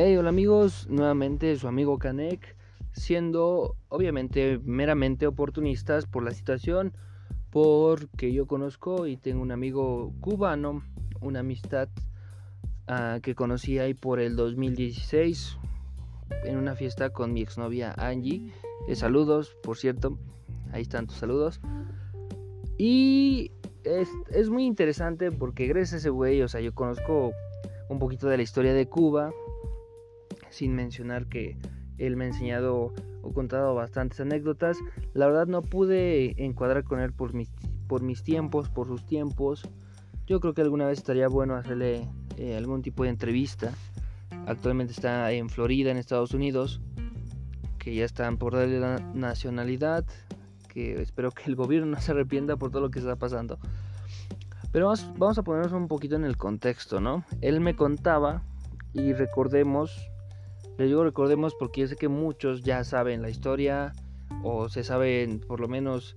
Hey, hola amigos, nuevamente su amigo Kanek, siendo obviamente meramente oportunistas por la situación, porque yo conozco y tengo un amigo cubano, una amistad uh, que conocí ahí por el 2016 en una fiesta con mi exnovia Angie. Eh, saludos, por cierto, ahí están tus saludos. Y es, es muy interesante porque gracias ese güey, o sea, yo conozco un poquito de la historia de Cuba, sin mencionar que él me ha enseñado o contado bastantes anécdotas. La verdad no pude encuadrar con él por mis, por mis tiempos, por sus tiempos. Yo creo que alguna vez estaría bueno hacerle eh, algún tipo de entrevista. Actualmente está en Florida, en Estados Unidos, que ya están por darle la nacionalidad, que espero que el gobierno no se arrepienta por todo lo que está pasando. Pero vamos, vamos a ponernos un poquito en el contexto, ¿no? Él me contaba y recordemos le digo recordemos porque yo sé que muchos ya saben la historia o se saben por lo menos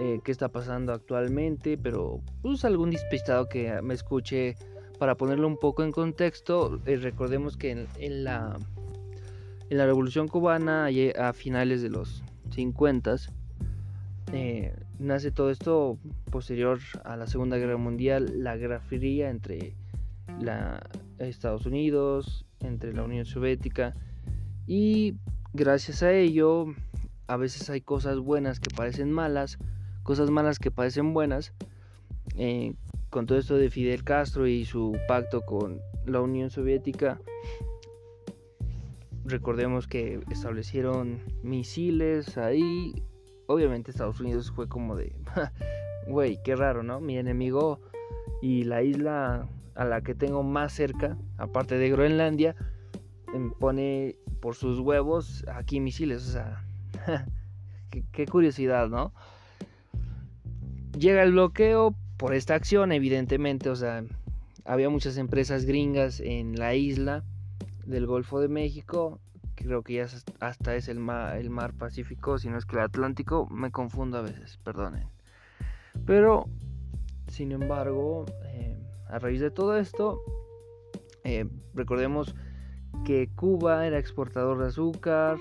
eh, qué está pasando actualmente, pero pues algún despistado que me escuche para ponerlo un poco en contexto, eh, recordemos que en, la, en la Revolución Cubana, a finales de los 50, eh, nace todo esto posterior a la Segunda Guerra Mundial, la Guerra Fría entre la, Estados Unidos, entre la Unión Soviética y gracias a ello a veces hay cosas buenas que parecen malas, cosas malas que parecen buenas. Eh, con todo esto de Fidel Castro y su pacto con la Unión Soviética, recordemos que establecieron misiles ahí. Obviamente Estados Unidos fue como de, güey, qué raro, ¿no? Mi enemigo y la isla a la que tengo más cerca, aparte de Groenlandia, em, pone por sus huevos aquí misiles. O sea, qué, curiosidad, ¿no? Llega el bloqueo por esta acción, evidentemente. O sea, había muchas empresas gringas en la isla del Golfo de México. Creo que ya hasta es el mar, el mar Pacífico, si no es que el Atlántico. Me confundo a veces, perdonen. Pero, sin embargo, eh, a raíz de todo esto, eh, recordemos que Cuba era exportador de azúcar,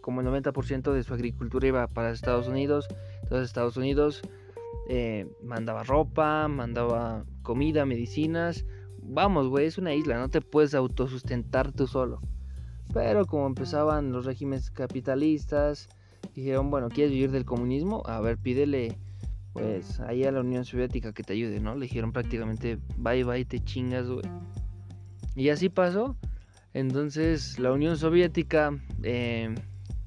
como el 90% de su agricultura iba para Estados Unidos, entonces Estados Unidos eh, mandaba ropa, mandaba comida, medicinas. Vamos, güey, es una isla, no te puedes autosustentar tú solo. Pero como empezaban los regímenes capitalistas, dijeron, bueno, ¿quieres vivir del comunismo? A ver, pídele pues ahí a la Unión Soviética que te ayude, ¿no? Le dijeron prácticamente, bye bye, te chingas, güey. Y así pasó. Entonces la Unión Soviética eh,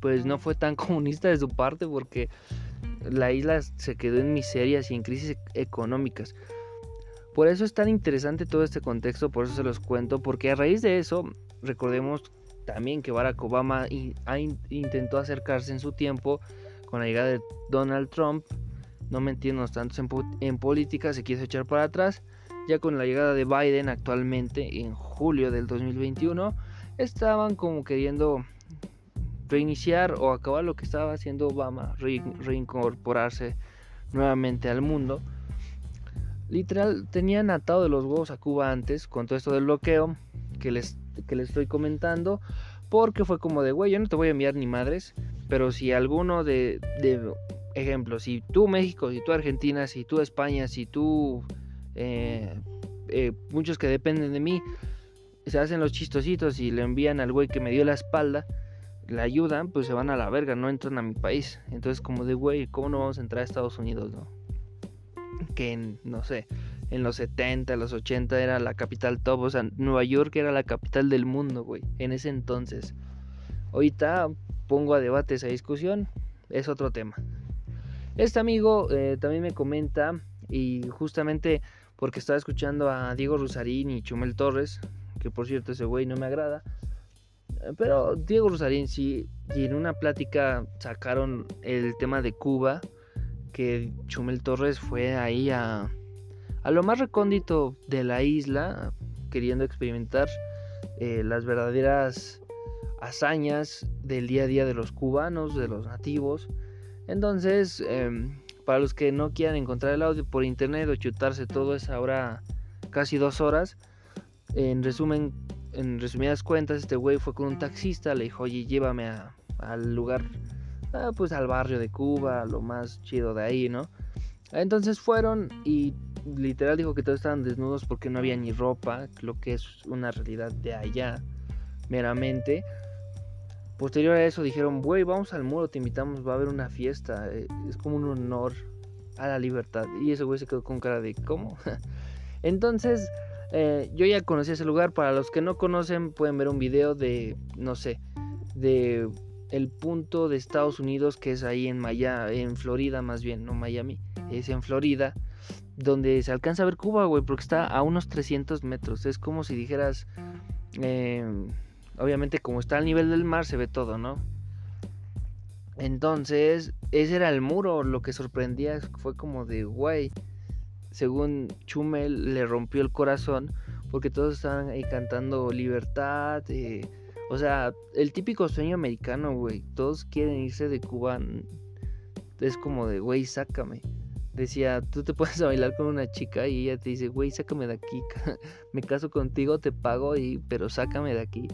pues no fue tan comunista de su parte porque la isla se quedó en miserias y en crisis económicas. Por eso es tan interesante todo este contexto, por eso se los cuento, porque a raíz de eso, recordemos también que Barack Obama intentó acercarse en su tiempo con la llegada de Donald Trump, no metiéndonos tanto en, en política, se quiso echar para atrás ya con la llegada de Biden actualmente en julio del 2021, estaban como queriendo reiniciar o acabar lo que estaba haciendo Obama, reincorporarse nuevamente al mundo. Literal, tenían atado de los huevos a Cuba antes con todo esto del bloqueo que les, que les estoy comentando. Porque fue como de, güey, yo no te voy a enviar ni madres. Pero si alguno de, de ejemplo, si tú México, si tú Argentina, si tú España, si tú eh, eh, muchos que dependen de mí se hacen los chistositos y le envían al güey que me dio la espalda, le ayudan, pues se van a la verga, no entran a mi país. Entonces, como de güey, ¿cómo no vamos a entrar a Estados Unidos, no? Que en, no sé, en los 70, los 80 era la capital top, o sea, Nueva York era la capital del mundo, güey, en ese entonces. Ahorita pongo a debate esa discusión, es otro tema. Este amigo eh, también me comenta y justamente porque estaba escuchando a Diego Rosarín y Chumel Torres, que por cierto ese güey no me agrada. Eh, pero Diego Rosarín sí, y en una plática sacaron el tema de Cuba, que Chumel Torres fue ahí a, a lo más recóndito de la isla, queriendo experimentar eh, las verdaderas hazañas del día a día de los cubanos, de los nativos. Entonces, em, para los que no quieran encontrar el audio por internet o chutarse todo es ahora casi dos horas. En resumen, en resumidas cuentas, este güey fue con un taxista, le dijo, oye, llévame al lugar, ah, pues al barrio de Cuba, lo más chido de ahí, ¿no? Entonces fueron y literal dijo que todos estaban desnudos porque no había ni ropa, lo que es una realidad de allá, meramente. Posterior a eso dijeron, güey, vamos al muro, te invitamos, va a haber una fiesta, eh, es como un honor a la libertad. Y ese güey se quedó con cara de, ¿cómo? Entonces, eh, yo ya conocí ese lugar, para los que no conocen pueden ver un video de, no sé, de el punto de Estados Unidos que es ahí en Miami, en Florida más bien, no Miami, es en Florida donde se alcanza a ver Cuba, güey, porque está a unos 300 metros. Es como si dijeras, em, obviamente como está al nivel del mar se ve todo, ¿no? Entonces, ese era el muro, lo que sorprendía fue como de, güey, según Chumel le rompió el corazón porque todos estaban ahí cantando libertad, eh, o sea, el típico sueño americano, güey, todos quieren irse de Cuba, es como de, güey, sácame decía, tú te puedes bailar con una chica y ella te dice, güey, sácame de aquí, me caso contigo, te pago, y, pero sácame de aquí.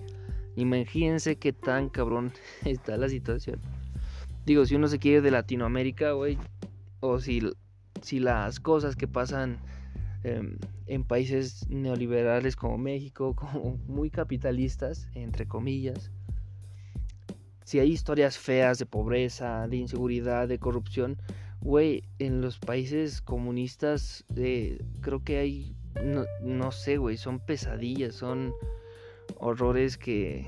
Imagínense qué tan cabrón está la situación. Digo, si uno se quiere de Latinoamérica, güey, o si, si las cosas que pasan em, en países neoliberales como México, como muy capitalistas, entre comillas, si hay historias feas de pobreza, de inseguridad, de corrupción, Güey, en los países comunistas eh, creo que hay, no, sé, güey, son pesadillas, son horrores que,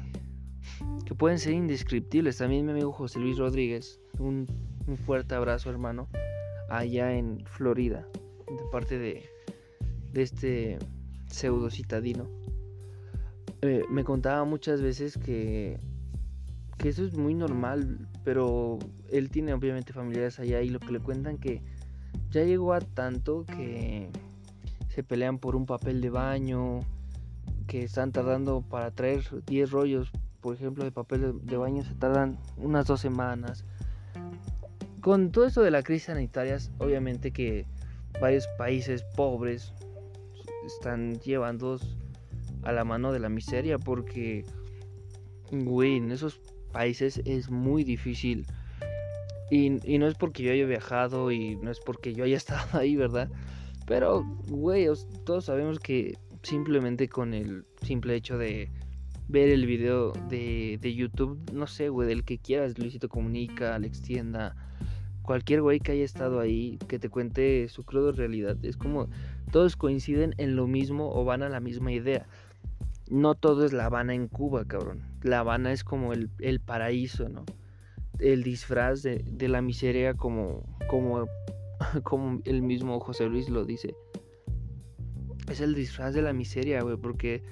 que pueden ser indescriptibles. También mi amigo José Luis Rodríguez, un, fuerte abrazo hermano, allá en Florida, de parte de, de este pseudo citadino. Eh, me contaba muchas veces que que eso es muy normal, pero él tiene obviamente familiares allá y lo que le cuentan que ya llegó a tanto que se pelean por un papel de baño, que están tardando para traer 10 rollos, por ejemplo, de papel de baño, se tardan unas dos semanas. Con todo esto de la crisis sanitaria, obviamente que varios países pobres están llevando a la mano de la miseria porque, güey, en esos países es muy difícil. Y, no es porque yo haya viajado y no es porque yo haya estado ahí, ¿verdad? Pero, güey, todos sabemos que simplemente con el simple hecho de ver el video de, de YouTube, no sé, güey, del que quieras, Luisito Comunica, Alex Tienda, cualquier güey que haya estado ahí, que te cuente su crudo realidad. Es como todos coinciden en lo mismo o van a la misma idea no todo es La Habana en Cuba, cabrón. La Habana es como el, paraíso, ¿no? El disfraz de, la miseria como, como, como el mismo José Luis lo dice. Es el disfraz de la miseria, güey, porque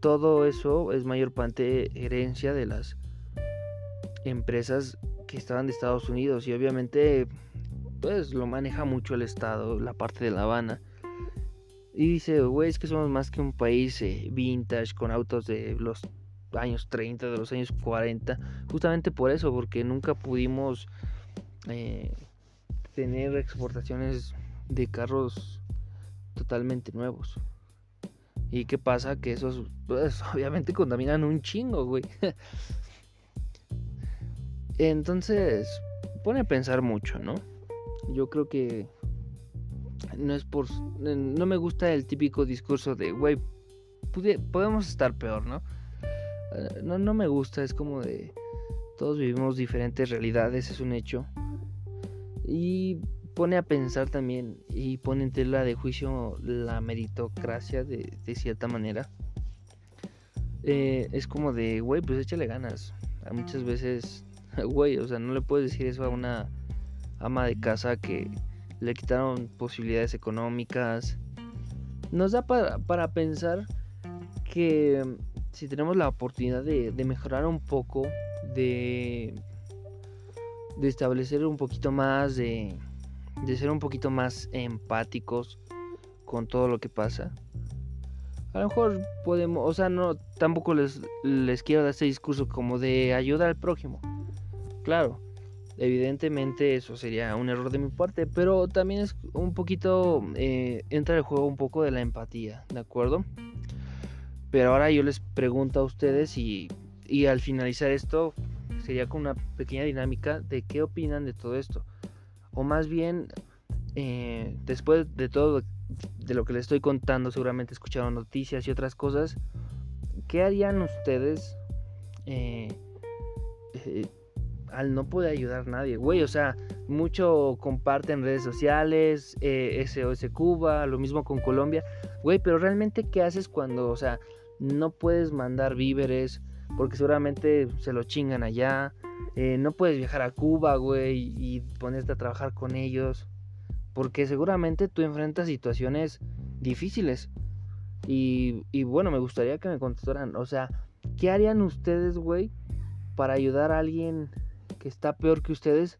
todo eso es mayor parte herencia de las empresas que estaban de Estados Unidos y obviamente pues lo maneja mucho el Estado, la parte de La Habana. Y dice, güey, es que somos más que un país eh, vintage con autos de los años 30, de los años 40. Justamente por eso, porque nunca pudimos eh, tener exportaciones de carros totalmente nuevos. ¿Y qué pasa? Que esos, pues, obviamente contaminan un chingo, güey. Entonces, pone a pensar mucho, ¿no? Yo creo que no es por no me gusta el típico discurso de güey podemos estar peor no? Eh, no no me gusta es como de todos vivimos diferentes realidades es un hecho y pone a pensar también y pone en tela de juicio la meritocracia de, cierta manera eh, es como de güey pues échale ganas muchas veces güey o sea no le puedes decir eso a una ama de casa que le quitaron posibilidades económicas. Nos da para, pensar que mm, si tenemos la oportunidad de, mejorar un poco, de, de establecer un poquito más, de, de ser un poquito más empáticos con todo lo que pasa. A lo mejor podemos, o sea, no, tampoco les, les quiero dar este discurso como de ayuda al prójimo. Claro, Evidentemente eso sería un error de mi parte, pero también es un poquito, eh, entra el juego un poco de la empatía, ¿de acuerdo? Pero ahora yo les pregunto a ustedes y, y al finalizar esto sería con una pequeña dinámica de qué opinan de todo esto. O más bien, eh, después de todo de lo que les estoy contando, seguramente escucharon noticias y otras cosas. ¿Qué harían ustedes eh, eh, al no poder ayudar a nadie? Güey, o sea, mucho comparten redes sociales, SOS Cuba, lo mismo con Colombia. Güey, pero realmente, ¿qué haces cuando, o sea, no puedes mandar víveres? Porque seguramente se lo chingan allá. no puedes viajar a Cuba, güey, y ponerte a trabajar con ellos. Porque seguramente tú enfrentas situaciones difíciles. Y, y bueno, me gustaría que me contestaran. O sea, ¿qué harían ustedes, güey, para ayudar a alguien que está peor que ustedes?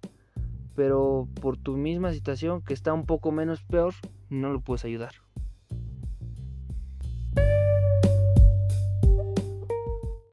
Pero por tu misma situación, que está un poco menos peor, no lo puedes ayudar.